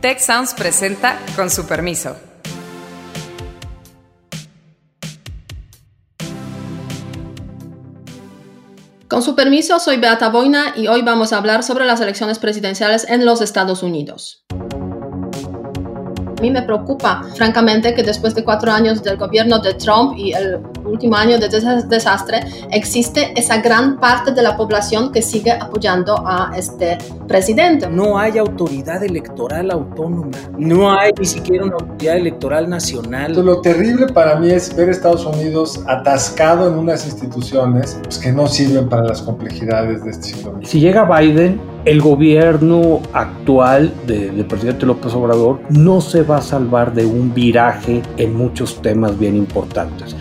Tech Sounds presenta con su permiso. Con su permiso, soy Beata Boina y hoy vamos a hablar sobre las elecciones presidenciales en los Estados Unidos. A mí me preocupa, francamente, que después de cuatro años del gobierno de Trump y el último año de desastre, existe esa gran parte de la población que sigue apoyando a este presidente. No hay autoridad electoral autónoma, no hay ni siquiera una autoridad electoral nacional. Lo terrible para mí es ver a Estados Unidos atascado en unas instituciones pues, que no sirven para las complejidades de este siglo. Si llega Biden, el gobierno actual del presidente López Obrador no se va a salvar de un viraje en muchos temas bien importantes.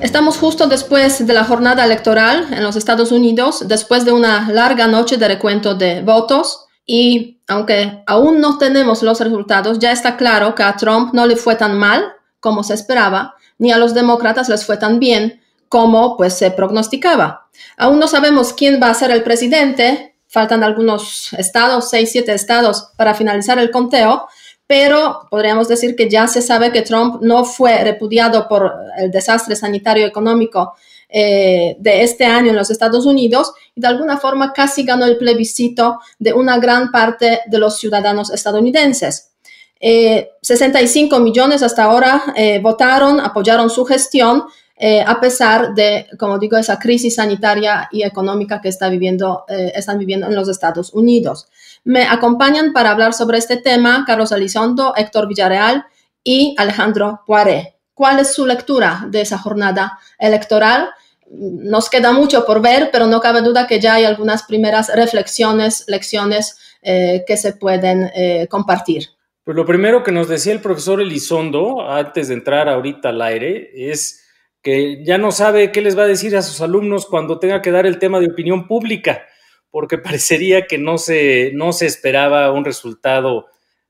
Estamos justo después de la jornada electoral en los Estados Unidos, después de una larga noche de recuento de votos y aunque aún no tenemos los resultados, ya está claro que a Trump no le fue tan mal como se esperaba, ni a los demócratas les fue tan bien como pues se prognosticaba. Aún no sabemos quién va a ser el presidente, faltan algunos estados, seis, siete estados para finalizar el conteo, pero podríamos decir que ya se sabe que Trump no fue repudiado por el desastre sanitario económico eh, de este año en los Estados Unidos y de alguna forma casi ganó el plebiscito de una gran parte de los ciudadanos estadounidenses. 65 eh, millones hasta ahora eh, votaron, apoyaron su gestión, eh, a pesar de, como digo, esa crisis sanitaria y económica que está viviendo, eh, están viviendo en los Estados Unidos. Me acompañan para hablar sobre este tema Carlos Elizondo, Héctor Villarreal y Alejandro Poiré. ¿Cuál es su lectura de esa jornada electoral? Nos queda mucho por ver, pero no cabe duda que ya hay algunas primeras reflexiones, lecciones eh, que se pueden compartir. Pues lo primero que nos decía el profesor Elizondo antes de entrar ahorita al aire es que ya no sabe qué les va a decir a sus alumnos cuando tenga que dar el tema de opinión pública, porque parecería que no se, no se esperaba un resultado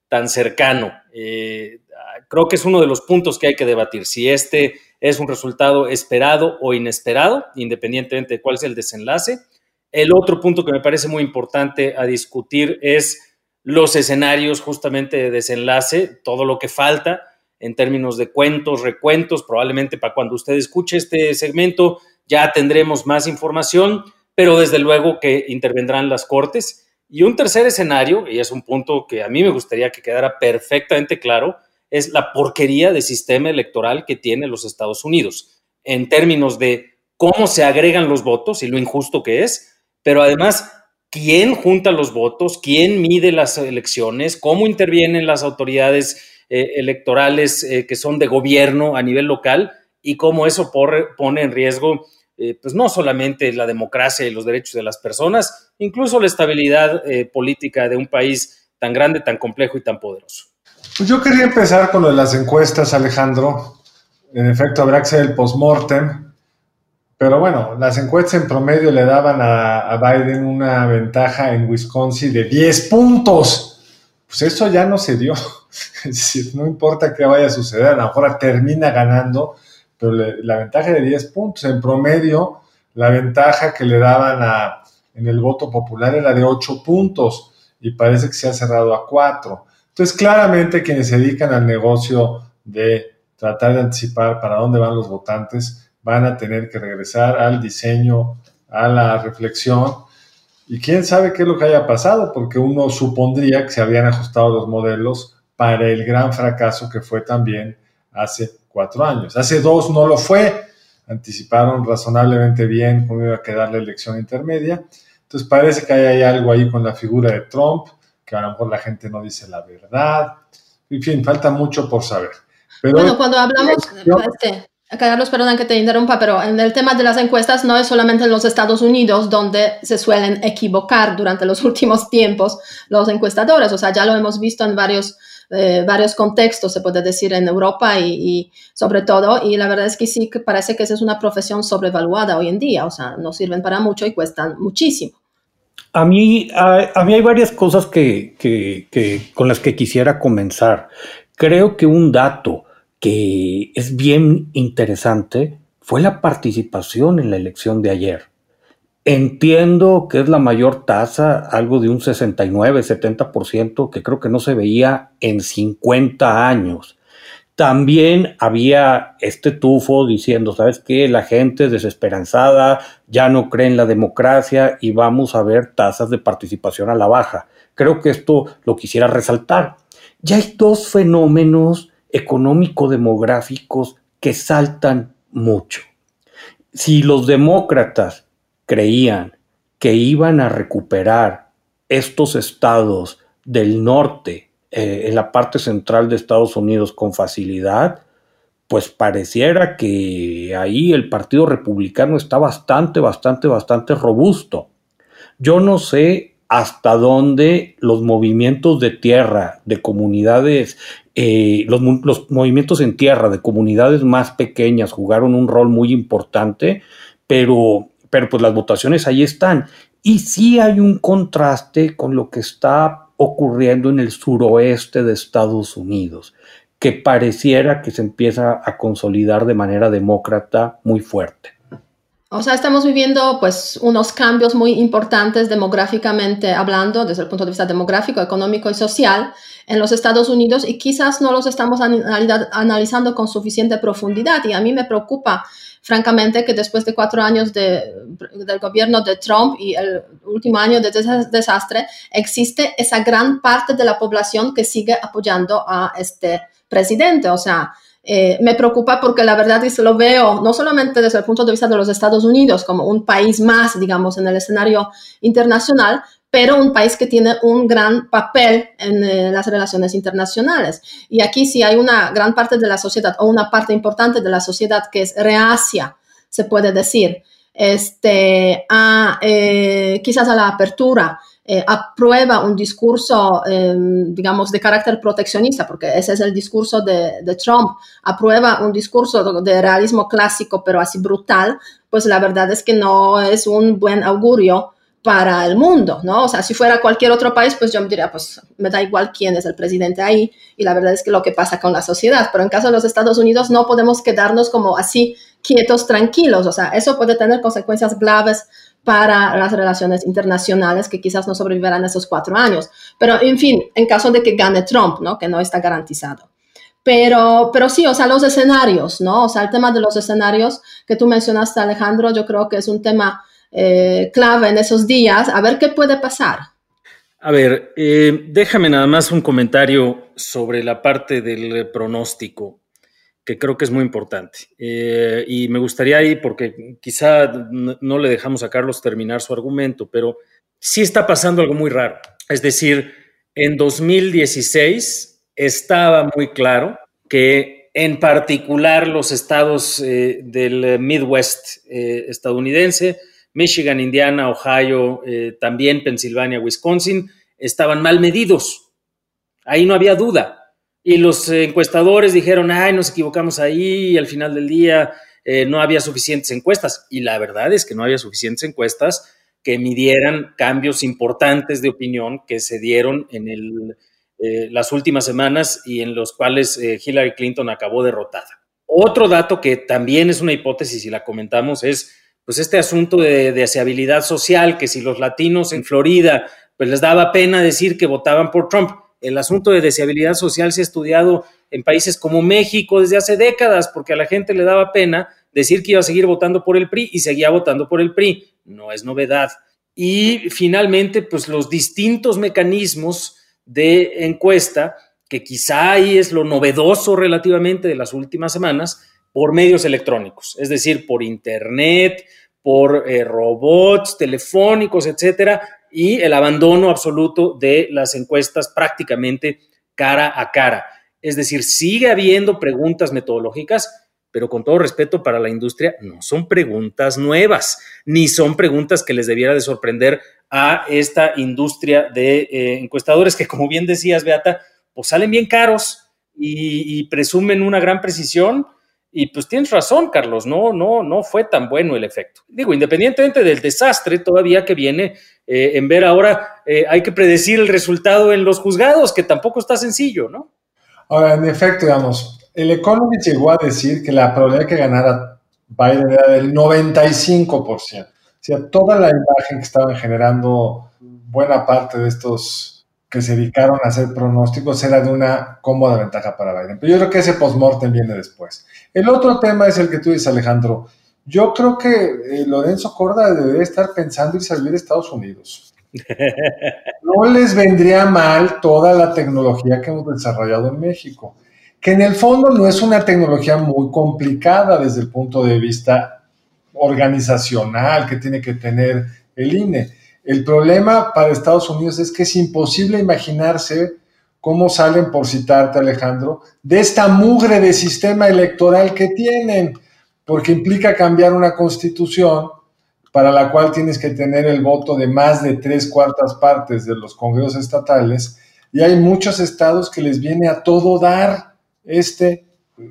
tan cercano. Eh, creo que es uno de los puntos que hay que debatir, si este es un resultado esperado o inesperado, independientemente de cuál es el desenlace. El otro punto que me parece muy importante a discutir es los escenarios justamente de desenlace, todo lo que falta en términos de cuentos, recuentos. Probablemente para cuando usted escuche este segmento ya tendremos más información, pero desde luego que intervendrán las cortes. Y un tercer escenario, y es un punto que a mí me gustaría que quedara perfectamente claro, es la porquería de sistema electoral que tiene los Estados Unidos, en términos de cómo se agregan los votos y lo injusto que es, pero además quién junta los votos, quién mide las elecciones, cómo intervienen las autoridades eh, electorales eh, que son de gobierno a nivel local y cómo eso pone en riesgo eh, pues no solamente la democracia y los derechos de las personas, incluso la estabilidad política de un país tan grande, tan complejo y tan poderoso. Pues yo quería empezar con lo de las encuestas, Alejandro. En efecto, habrá que hacer el postmortem. Pero bueno, las encuestas en promedio le daban a, a Biden una ventaja en Wisconsin de 10 puntos pues eso ya no se dio. No importa qué vaya a suceder, a lo mejor termina ganando, pero la ventaja de 10 puntos. En promedio, la ventaja que le daban a, en el voto popular era de 8 puntos y parece que se ha cerrado a 4. Entonces, claramente quienes se dedican al negocio de tratar de anticipar para dónde van los votantes van a tener que regresar al diseño, a la reflexión y quién sabe qué es lo que haya pasado, porque uno supondría que se habían ajustado los modelos para el gran fracaso que fue también hace cuatro años. Hace dos no lo fue, anticiparon razonablemente bien cómo iba a quedar la elección intermedia. Entonces parece que hay, algo ahí con la figura de Trump, que a lo mejor la gente no dice la verdad. En fin, falta mucho por saber. Pero bueno, cuando hablamos, este, Carlos, perdón que te interrumpa, pero en el tema de las encuestas no es solamente en los Estados Unidos donde se suelen equivocar durante los últimos tiempos los encuestadores, o sea, ya lo hemos visto en varios, eh, varios contextos, se puede decir, en Europa y, sobre todo, y la verdad es que sí que parece que esa es una profesión sobrevaluada hoy en día, o sea, no sirven para mucho y cuestan muchísimo. A mí, a, mí hay varias cosas que, que, con las que quisiera comenzar. Creo que un dato que es bien interesante fue la participación en la elección de ayer. Entiendo que es la mayor tasa, algo de un 69, 70%, que creo que no se veía en 50 años. También había este tufo diciendo, ¿sabes qué? La gente desesperanzada ya no cree en la democracia y vamos a ver tasas de participación a la baja. Creo que esto lo quisiera resaltar. Ya hay dos fenómenos económico-demográficos que saltan mucho. Si los demócratas creían que iban a recuperar estos estados del norte eh, en la parte central de Estados Unidos con facilidad, pues pareciera que ahí el Partido Republicano está bastante, bastante, bastante robusto. Yo no sé hasta dónde los movimientos de tierra de comunidades, eh, los, movimientos en tierra de comunidades más pequeñas jugaron un rol muy importante, pero pero pues las votaciones ahí están. Y sí hay un contraste con lo que está ocurriendo en el suroeste de Estados Unidos, que pareciera que se empieza a consolidar de manera demócrata muy fuerte. O sea, estamos viviendo pues unos cambios muy importantes demográficamente hablando, desde el punto de vista demográfico, económico y social en los Estados Unidos y quizás no los estamos analizando con suficiente profundidad y a mí me preocupa francamente que después de cuatro años de, del gobierno de Trump y el último año de desastre, existe esa gran parte de la población que sigue apoyando a este presidente. O sea, eh, me preocupa porque la verdad es que lo veo no solamente desde el punto de vista de los Estados Unidos como un país más, digamos, en el escenario internacional, pero un país que tiene un gran papel en eh, las relaciones internacionales. Y aquí sí hay una gran parte de la sociedad o una parte importante de la sociedad que es reacia, se puede decir, este, a, eh, quizás a la apertura, eh, aprueba un discurso, em, digamos, de carácter proteccionista, porque ese es el discurso de, de, Trump, aprueba un discurso de realismo clásico, pero así brutal, pues la verdad es que no es un buen augurio para el mundo, ¿no? O sea, si fuera cualquier otro país, pues yo me diría, pues me da igual quién es el presidente ahí y la verdad es que lo que pasa con la sociedad, pero en caso de los Estados Unidos no podemos quedarnos como así quietos, tranquilos, o sea, eso puede tener consecuencias graves para las relaciones internacionales que quizás no sobrevivirán esos cuatro años, pero en fin, en caso de que gane Trump, ¿no? Que no está garantizado. Pero, pero sí, o sea, los escenarios, ¿no? O sea, el tema de los escenarios que tú mencionaste, Alejandro, yo creo que es un tema eh, clave en esos días, a ver qué puede pasar. A ver, eh, déjame nada más un comentario sobre la parte del pronóstico, que creo que es muy importante. Eh, y me gustaría ahí, porque quizá no, le dejamos a Carlos terminar su argumento, pero sí está pasando algo muy raro. Es decir, en 2016 estaba muy claro que en particular los estados del Midwest estadounidense, Michigan, Indiana, Ohio, eh, también Pensilvania, Wisconsin, estaban mal medidos. Ahí no había duda. Y los encuestadores dijeron, ay, nos equivocamos ahí, y al final del día eh, no había suficientes encuestas. Y la verdad es que no había suficientes encuestas que midieran cambios importantes de opinión que se dieron en eh, las últimas semanas y en los cuales Hillary Clinton acabó derrotada. Otro dato que también es una hipótesis y la comentamos es pues este asunto de deseabilidad social, que si los latinos en Florida, pues les daba pena decir que votaban por Trump. El asunto de deseabilidad social se ha estudiado en países como México desde hace décadas, porque a la gente le daba pena decir que iba a seguir votando por el PRI y seguía votando por el PRI. No es novedad. Y finalmente, pues los distintos mecanismos de encuesta, que quizá ahí es lo novedoso relativamente de las últimas semanas, por medios electrónicos, es decir, por Internet, por eh, robots telefónicos, etcétera, y el abandono absoluto de las encuestas prácticamente cara a cara. Es decir, sigue habiendo preguntas metodológicas, pero con todo respeto para la industria, no son preguntas nuevas, ni son preguntas que les debiera de sorprender a esta industria de eh, encuestadores que, como bien decías, Beata, pues salen bien caros y presumen una gran precisión, y pues tienes razón, Carlos, no, no, no fue tan bueno el efecto. Digo, independientemente del desastre todavía que viene eh, en ver ahora, eh, hay que predecir el resultado en los juzgados, que tampoco está sencillo, ¿no? Ahora, en efecto, digamos, el Economist llegó a decir que la probabilidad de que ganara Biden era del 95%. sea, toda la imagen que estaban generando buena parte de estos que se dedicaron a hacer pronósticos era de una cómoda ventaja para Biden. Pero yo creo que ese postmortem viene después. El otro tema es el que tú dices, Alejandro. Yo creo que eh, Lorenzo Corda debería estar pensando en salir a Estados Unidos. No les vendría mal toda la tecnología que hemos desarrollado en México, que en el fondo no es una tecnología muy complicada desde el punto de vista organizacional que tiene que tener el INE. El problema para Estados Unidos es que es imposible imaginarse cómo salen, por citarte Alejandro, de esta mugre de sistema electoral que tienen, porque implica cambiar una constitución para la cual tienes que tener el voto de más de tres cuartas partes de los congresos estatales, y hay muchos estados que les viene a todo dar este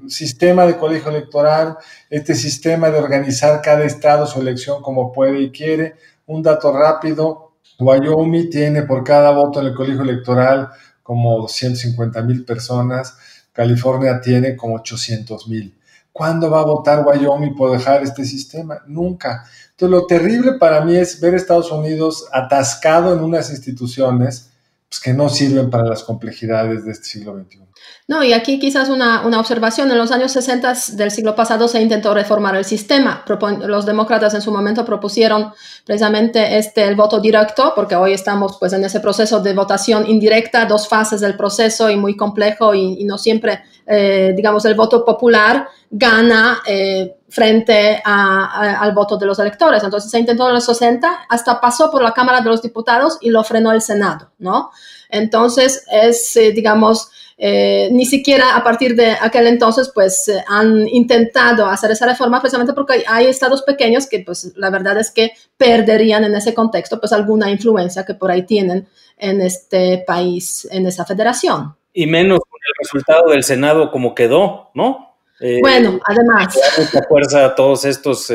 sistema de colegio electoral, este sistema de organizar cada estado su elección como puede y quiere. Un dato rápido, Wyoming tiene por cada voto en el colegio electoral como 250 mil personas, California tiene como 800 mil. ¿Cuándo va a votar Wyoming por dejar este sistema? Nunca. Entonces, lo terrible para mí es ver a Estados Unidos atascado en unas instituciones pues, que no sirven para las complejidades de este siglo XXI. No, y aquí quizás una, una, observación. En los años 60 del siglo pasado se intentó reformar el sistema. los demócratas en su momento propusieron precisamente este, el voto directo, porque hoy estamos pues, en ese proceso de votación indirecta, dos fases del proceso y muy complejo y, no siempre, eh, digamos, el voto popular gana eh, frente al voto de los electores. Entonces se intentó en los 60, hasta pasó por la Cámara de los Diputados y lo frenó el Senado, ¿no? Entonces es, eh, digamos, eh, ni siquiera a partir de aquel entonces, pues eh, han intentado hacer esa reforma precisamente porque hay estados pequeños que, pues la verdad es que perderían en ese contexto, pues alguna influencia que por ahí tienen en este país, en esa federación. Y menos con el resultado del Senado como quedó, ¿no? Eh, bueno, además. Mucha fuerza a todos estos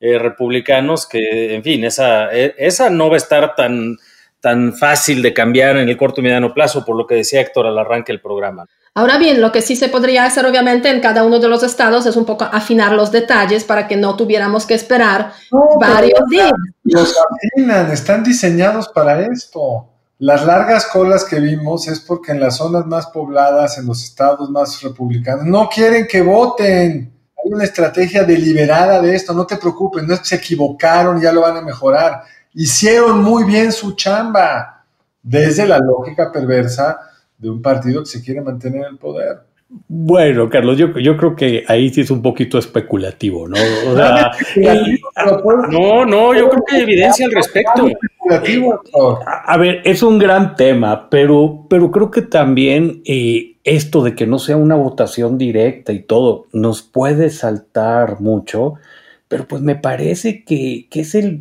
republicanos que, en fin, esa, esa no va a estar tan tan fácil de cambiar en el corto y mediano plazo, por lo que decía Héctor al arranque del programa. Ahora bien, lo que sí se podría hacer obviamente en cada uno de los estados es un poco afinar los detalles para que no tuviéramos que esperar varios días. Los afinan, están diseñados para esto. Las largas colas que vimos es porque en las zonas más pobladas, en los estados más republicanos, no quieren que voten. Hay una estrategia deliberada de esto, no te preocupes, no se equivocaron, ya lo van a mejorar hicieron muy bien su chamba desde la lógica perversa de un partido que se quiere mantener en el poder. Bueno, Carlos, yo, yo creo que ahí sí es un poquito especulativo, ¿no? no, no, yo creo que hay evidencia al respecto. A, ver, es un gran tema, pero, pero creo que también eh, esto de que no sea una votación directa y todo nos puede saltar mucho pero pues me parece que, es el,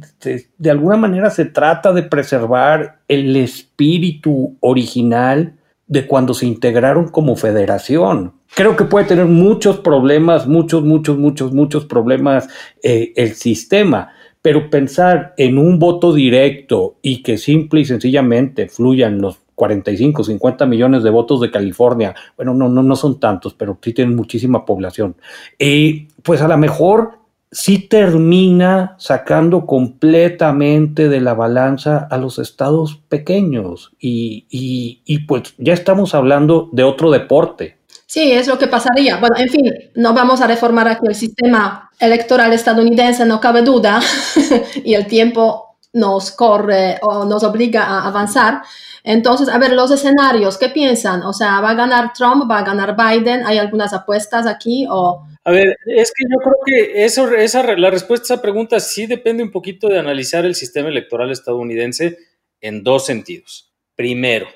de, alguna manera se trata de preservar el espíritu original de cuando se integraron como federación. Creo que puede tener muchos problemas, muchos, muchos, muchos, muchos problemas eh, el sistema, pero pensar en un voto directo y que simple y sencillamente fluyan los 45, 50 millones de votos de California, bueno, no, no, no son tantos, pero sí tienen muchísima población. Eh, pues a lo mejor sí termina sacando completamente de la balanza a los estados pequeños y, y, pues ya estamos hablando de otro deporte. Sí, es lo que pasaría. Bueno, en fin, no vamos a reformar aquí el sistema electoral estadounidense, no cabe duda, y el tiempo nos corre o nos obliga a avanzar. Entonces, a ver, los escenarios, ¿qué piensan? O sea, ¿va a ganar Trump? ¿Va a ganar Biden? ¿Hay algunas apuestas aquí? O a ver, es que yo creo que esa, la respuesta a esa pregunta sí depende un poquito de analizar el sistema electoral estadounidense en dos sentidos. Primero,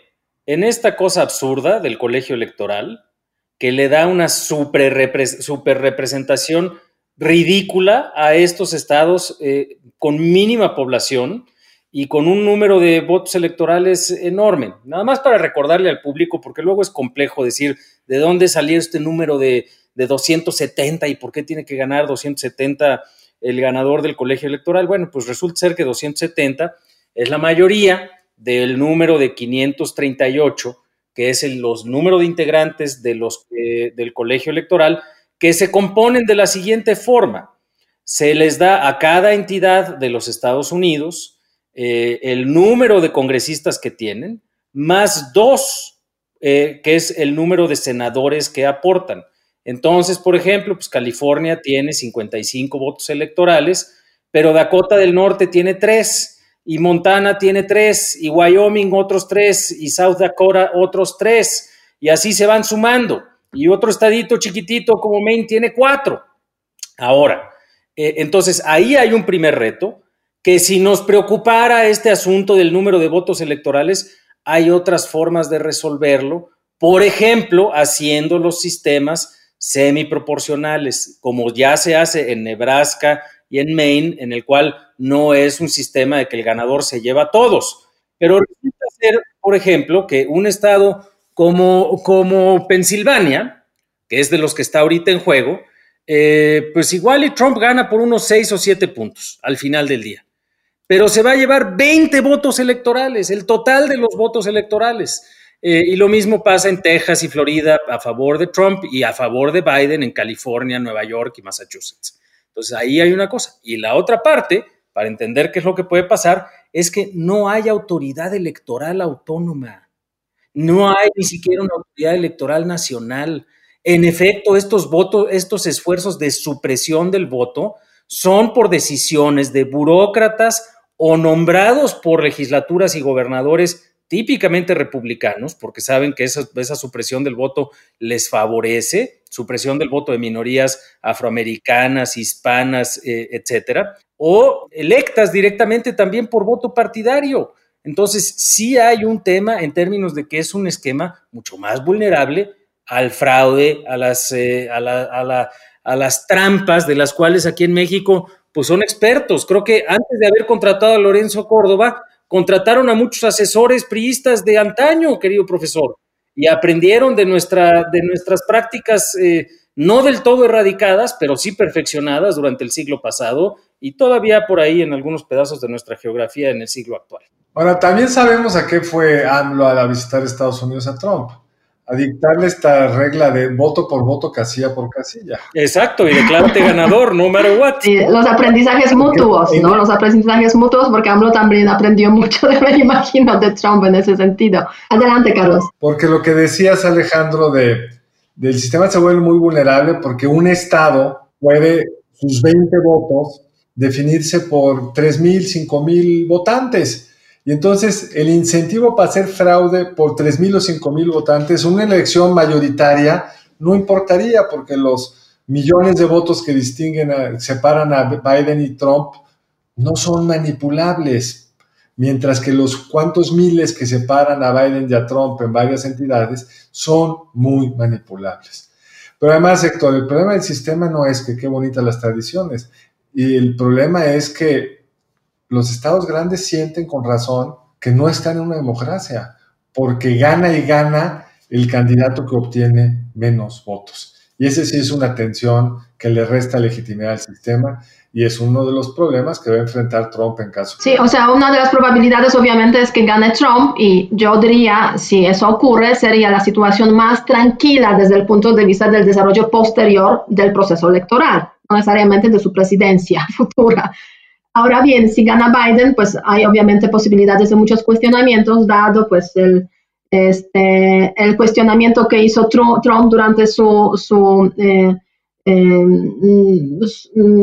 en esta cosa absurda del colegio electoral, que le da una super, representación ridícula a estos estados eh, con mínima población y con un número de votos electorales enorme. Nada más para recordarle al público, porque luego es complejo decir de dónde salió este número de de 270 y por qué tiene que ganar 270 el ganador del colegio electoral. Bueno, pues resulta ser que 270 es la mayoría del número de 538, que es el los número de integrantes de los, del colegio electoral, que se componen de la siguiente forma. se les da a cada entidad de los Estados Unidos eh, el número de congresistas que tienen, más dos, eh, que es el número de senadores que aportan. Entonces, por ejemplo, pues California tiene 55 votos electorales, pero Dakota del Norte tiene tres, y Montana tiene tres, y Wyoming otros tres, y South Dakota otros tres, y así se van sumando. Y otro estadito chiquitito como Maine tiene cuatro. Ahora, eh, entonces ahí hay un primer reto, que si nos preocupara este asunto del número de votos electorales, hay otras formas de resolverlo, por ejemplo, haciendo los sistemas semiproporcionales, como ya se hace en Nebraska y en Maine, en el cual no es un sistema de que el ganador se lleva a todos. Pero resulta ser, por ejemplo, que un estado como, como Pensilvania, que es de los que está ahorita en juego, eh, pues igual y Trump gana por unos seis o siete puntos al final del día. Pero se va a llevar 20 votos electorales, el total de los votos electorales. Eh, y lo mismo pasa en Texas y Florida a favor de Trump y a favor de Biden en California, Nueva York y Massachusetts. Entonces ahí hay una cosa. Y la otra parte, para entender qué es lo que puede pasar, es que no hay autoridad electoral autónoma. No hay ni siquiera una autoridad electoral nacional. En efecto, estos votos, estos esfuerzos de supresión del voto son por decisiones de burócratas o nombrados por legislaturas y gobernadores típicamente republicanos, porque saben que esa, supresión del voto les favorece, supresión del voto de minorías afroamericanas, hispanas, eh, etcétera, o electas directamente también por voto partidario. Entonces, sí hay un tema en términos de que es un esquema mucho más vulnerable al fraude, a las, eh, a, la, a, la, a las trampas de las cuales aquí en México pues son expertos. Creo que antes de haber contratado a Lorenzo Córdoba, contrataron a muchos asesores priistas de antaño, querido profesor, y aprendieron de, nuestra, de nuestras prácticas eh, no del todo erradicadas, pero sí perfeccionadas durante el siglo pasado y todavía por ahí en algunos pedazos de nuestra geografía en el siglo actual. Ahora, también sabemos a qué fue AMLO a visitar Estados Unidos a Trump a dictarle esta regla de voto por voto, casilla por casilla. Exacto, y declárate ganador, no matter what. los aprendizajes mutuos, ¿no? Los aprendizajes mutuos, porque AMLO también aprendió mucho de me imagino, de Trump en ese sentido. Adelante, Carlos. Porque lo que decías, Alejandro, de, del sistema se vuelve muy vulnerable porque un Estado puede, sus 20 votos, definirse por 3.000, 5.000 votantes y entonces el incentivo para hacer fraude por 3.000 o 5.000 votantes, una elección mayoritaria, no importaría porque los millones de votos que distinguen, separan a Biden y Trump, no son manipulables, mientras que los cuantos miles que separan a Biden y a Trump en varias entidades son muy manipulables. Pero además, Héctor, el problema del sistema no es que qué bonitas las tradiciones, y el problema es que los estados grandes sienten con razón que no están en una democracia, porque gana y gana el candidato que obtiene menos votos. Y ese sí es una tensión que le resta legitimidad al sistema y es uno de los problemas que va a enfrentar Trump en caso. Sí, o sea, una de las probabilidades obviamente es que gane Trump y yo diría, si eso ocurre, sería la situación más tranquila desde el punto de vista del desarrollo posterior del proceso electoral, no necesariamente de su presidencia futura. Ahora bien, si gana Biden, pues hay obviamente posibilidades de muchos cuestionamientos, dado pues el, este, el cuestionamiento que hizo Trump durante su, su, eh, eh,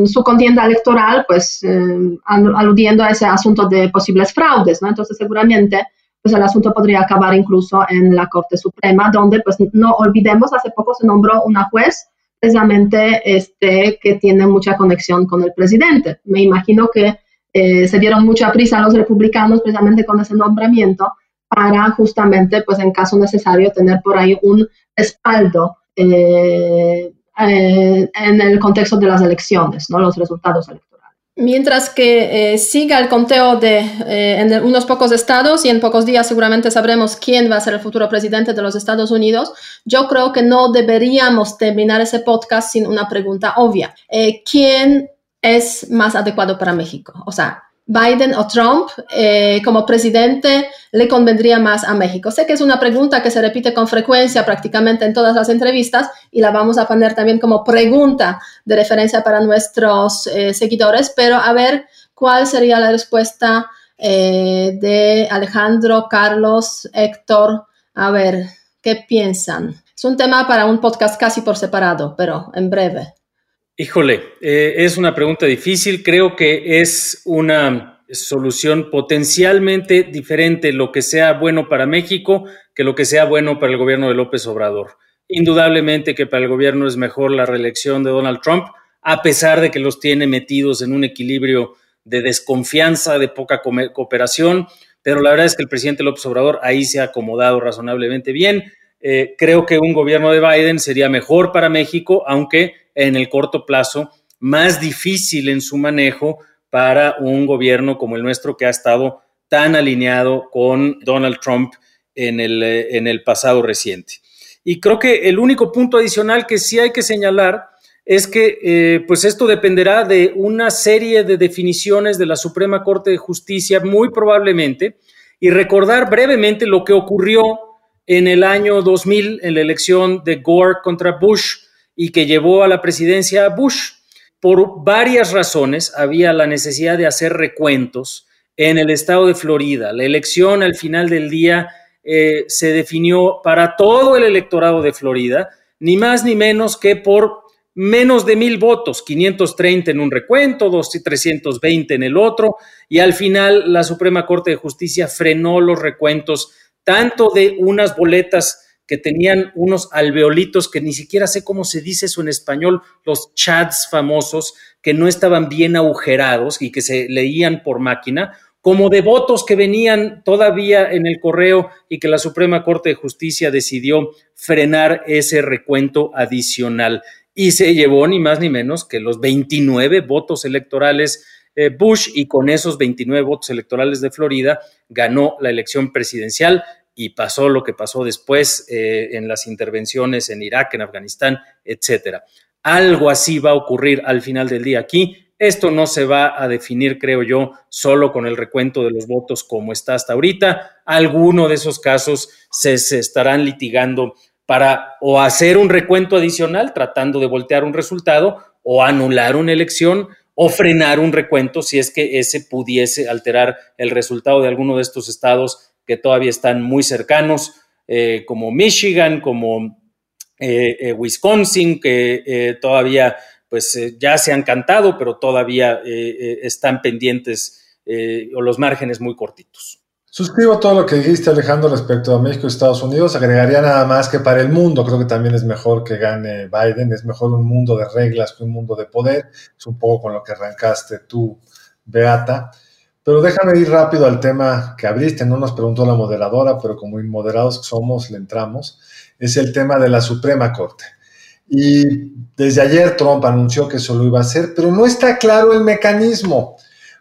su contienda electoral, pues eh, aludiendo a ese asunto de posibles fraudes, ¿no? Entonces seguramente pues el asunto podría acabar incluso en la Corte Suprema, donde pues no olvidemos, hace poco se nombró una juez precisamente este, que tiene mucha conexión con el presidente. Me imagino que eh, se dieron mucha prisa los republicanos precisamente con ese nombramiento para justamente, pues en caso necesario, tener por ahí un respaldo eh, eh, en el contexto de las elecciones, ¿no? los resultados electorales. Mientras que siga el conteo de, en unos pocos estados y en pocos días seguramente sabremos quién va a ser el futuro presidente de los Estados Unidos, yo creo que no deberíamos terminar ese podcast sin una pregunta obvia. ¿Quién es más adecuado para México? O sea, Biden o Trump eh, como presidente le convendría más a México? Sé que es una pregunta que se repite con frecuencia prácticamente en todas las entrevistas y la vamos a poner también como pregunta de referencia para nuestros eh, seguidores, pero a ver cuál sería la respuesta eh, de Alejandro, Carlos, Héctor. A ver, ¿qué piensan? Es un tema para un podcast casi por separado, pero en breve. Híjole, eh, es una pregunta difícil. Creo que es una solución potencialmente diferente lo que sea bueno para México que lo que sea bueno para el gobierno de López Obrador. Indudablemente que para el gobierno es mejor la reelección de Donald Trump, a pesar de que los tiene metidos en un equilibrio de desconfianza, de poca cooperación, pero la verdad es que el presidente López Obrador ahí se ha acomodado razonablemente bien. Eh, creo que un gobierno de Biden sería mejor para México, aunque en el corto plazo más difícil en su manejo para un gobierno como el nuestro que ha estado tan alineado con Donald Trump en el, eh, en el pasado reciente. Y creo que el único punto adicional que sí hay que señalar es que eh, pues esto dependerá de una serie de definiciones de la Suprema Corte de Justicia, muy probablemente, y recordar brevemente lo que ocurrió en el año 2000 en la elección de Gore contra Bush y que llevó a la presidencia a Bush. Por varias razones había la necesidad de hacer recuentos en el estado de Florida. La elección al final del día eh, se definió para todo el electorado de Florida, ni más ni menos que por menos de mil votos, 530 en un recuento, 320 en el otro, y al final la Suprema Corte de Justicia frenó los recuentos tanto de unas boletas que tenían unos alveolitos que ni siquiera sé cómo se dice eso en español, los chats famosos que no estaban bien agujerados y que se leían por máquina, como de votos que venían todavía en el correo y que la Suprema Corte de Justicia decidió frenar ese recuento adicional. Y se llevó ni más ni menos que los 29 votos electorales eh, Bush y con esos 29 votos electorales de Florida ganó la elección presidencial y pasó lo que pasó después eh, en las intervenciones en Irak, en Afganistán, etcétera. Algo así va a ocurrir al final del día aquí. Esto no se va a definir, creo yo, solo con el recuento de los votos como está hasta ahorita. Alguno de esos casos se, se estarán litigando para o hacer un recuento adicional tratando de voltear un resultado o anular una elección o frenar un recuento si es que ese pudiese alterar el resultado de alguno de estos estados que todavía están muy cercanos, eh, como Michigan, como eh, eh, Wisconsin, que todavía pues ya se han cantado, pero todavía están pendientes o los márgenes muy cortitos. Suscribo todo lo que dijiste, Alejandro, respecto a México y Estados Unidos. Agregaría nada más que para el mundo creo que también es mejor que gane Biden. Es mejor un mundo de reglas que un mundo de poder. Es un poco con lo que arrancaste tú, Beata. Pero déjame ir rápido al tema que abriste, no nos preguntó la moderadora, pero como inmoderados que somos, le entramos. Es el tema de la Suprema Corte. Y desde ayer Trump anunció que eso lo iba a hacer, pero no está claro el mecanismo,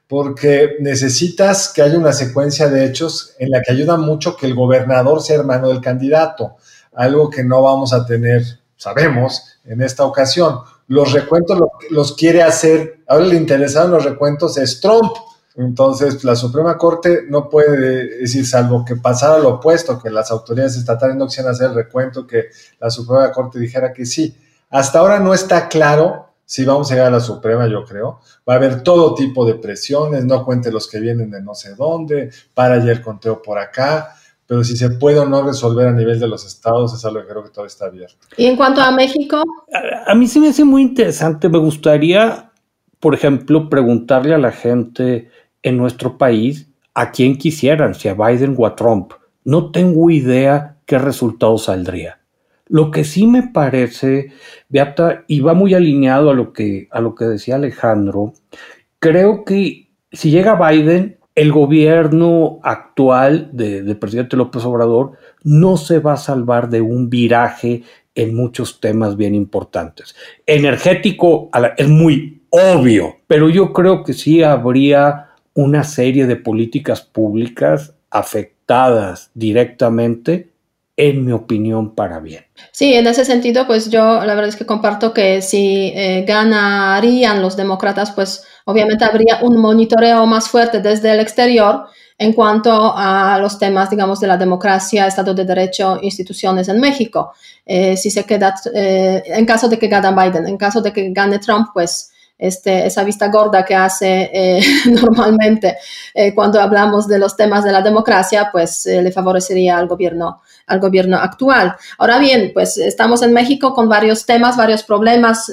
porque necesitas que haya una secuencia de hechos en la que ayuda mucho que el gobernador sea hermano del candidato, algo que no vamos a tener, sabemos, en esta ocasión. Los recuentos los, quiere hacer, ahora le interesaron los recuentos es Trump entonces, la Suprema Corte no puede decir, salvo que pasara lo opuesto, que las autoridades estatales no quisieran hacer el recuento, que la Suprema Corte dijera que sí. Hasta ahora no está claro si vamos a llegar a la Suprema, yo creo. Va a haber todo tipo de presiones, no cuente los que vienen de no sé dónde, para ayer conteo por acá, pero si se puede o no resolver a nivel de los estados es algo que creo que todo está abierto. Y en cuanto a México. A, a mí se me hace muy interesante, me gustaría, por ejemplo, preguntarle a la gente en nuestro país a quien quisieran, si a Biden o a Trump. No tengo idea qué resultado saldría. Lo que sí me parece, Beata, y va muy alineado a lo que, a lo que decía Alejandro, creo que si llega Biden, el gobierno actual del presidente López Obrador no se va a salvar de un viraje en muchos temas bien importantes. Energético es muy obvio, pero yo creo que sí habría una serie de políticas públicas afectadas directamente, en mi opinión, para bien. Sí, en ese sentido, pues yo la verdad es que comparto que si eh, ganarían los demócratas, pues obviamente habría un monitoreo más fuerte desde el exterior en cuanto a los temas, digamos, de la democracia, Estado de Derecho, instituciones en México. Eh, si se queda, eh, en caso de que gane Biden, en caso de que gane Trump, pues este, esa vista gorda que hace eh, normalmente cuando hablamos de los temas de la democracia, pues le favorecería al gobierno, al gobierno actual. Ahora bien, pues estamos en México con varios temas, varios problemas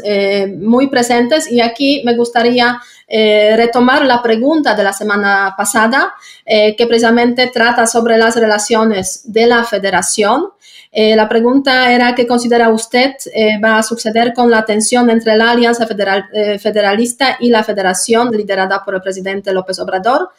muy presentes y aquí me gustaría eh, retomar la pregunta de la semana pasada, eh, que precisamente trata sobre las relaciones de la federación. Eh, la pregunta era qué considera usted va a suceder con la tensión entre la Alianza Federalista y la Federación liderada por el presidente López Obrador.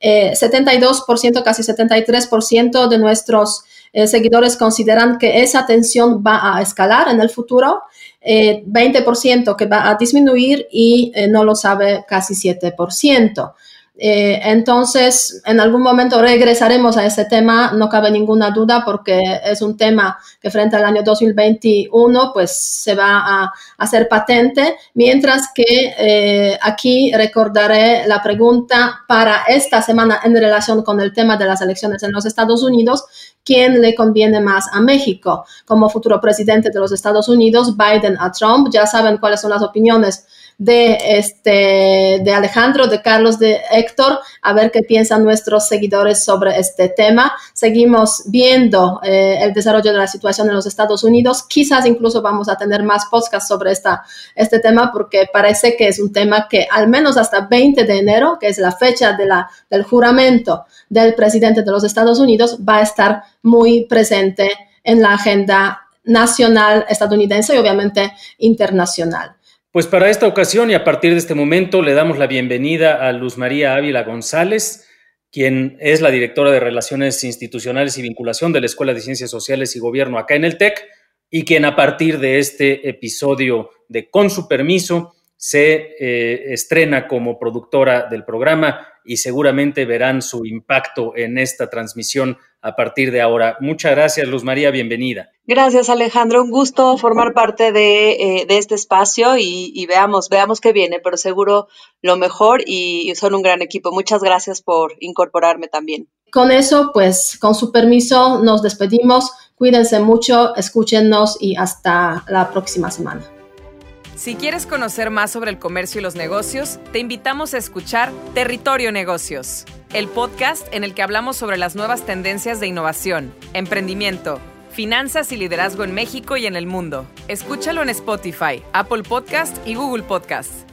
72%, casi 73% de nuestros seguidores consideran que esa tensión va a escalar en el futuro 20% eh, que va a disminuir y eh, no lo sabe casi 7%. Eh, entonces, en algún momento regresaremos a ese tema, no cabe ninguna duda, porque es un tema que frente al año 2021, pues se va a hacer patente, mientras que aquí recordaré la pregunta para esta semana en relación con el tema de las elecciones en los Estados Unidos, quién le conviene más a México. Como futuro presidente de los Estados Unidos, Biden a Trump, ya saben cuáles son las opiniones de, este, de Alejandro, de Carlos, de Héctor, a ver qué piensan nuestros seguidores sobre este tema. Seguimos viendo eh, el desarrollo de la situación en los Estados Unidos. Quizás incluso vamos a tener más podcasts sobre esta, este tema porque parece que es un tema que al menos hasta 20 de enero, que es la fecha de la, del juramento del presidente de los Estados Unidos, va a estar muy presente en la agenda nacional estadounidense y obviamente internacional. Pues para esta ocasión y a partir de este momento le damos la bienvenida a Luz María Ávila González, quien es la directora de Relaciones Institucionales y Vinculación de la Escuela de Ciencias Sociales y Gobierno acá en el TEC, y quien a partir de este episodio de Con su permiso se eh, estrena como productora del programa y seguramente verán su impacto en esta transmisión a partir de ahora. Muchas gracias, Luz María, bienvenida. Gracias, Alejandro. Un gusto formar parte de, eh, este espacio y, veamos, veamos qué viene, pero seguro lo mejor y, son un gran equipo. Muchas gracias por incorporarme también. Con eso, pues, con su permiso, nos despedimos. Cuídense mucho, escúchenos y hasta la próxima semana. Si quieres conocer más sobre el comercio y los negocios, te invitamos a escuchar Territorio Negocios, el podcast en el que hablamos sobre las nuevas tendencias de innovación, emprendimiento, finanzas y liderazgo en México y en el mundo. Escúchalo en Spotify, Apple Podcast y Google Podcast.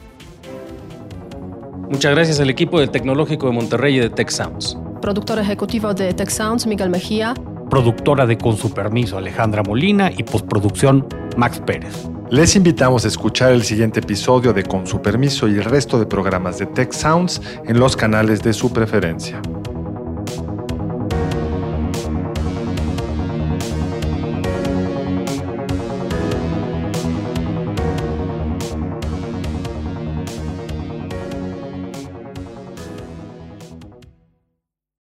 Muchas gracias al equipo del Tecnológico de Monterrey y de Tech Sounds. Productor ejecutivo de Tech Sounds, Miguel Mejía. Productora de Con su permiso, Alejandra Molina y postproducción, Max Pérez. Les invitamos a escuchar el siguiente episodio de Con su permiso y el resto de programas de Tech Sounds en los canales de su preferencia.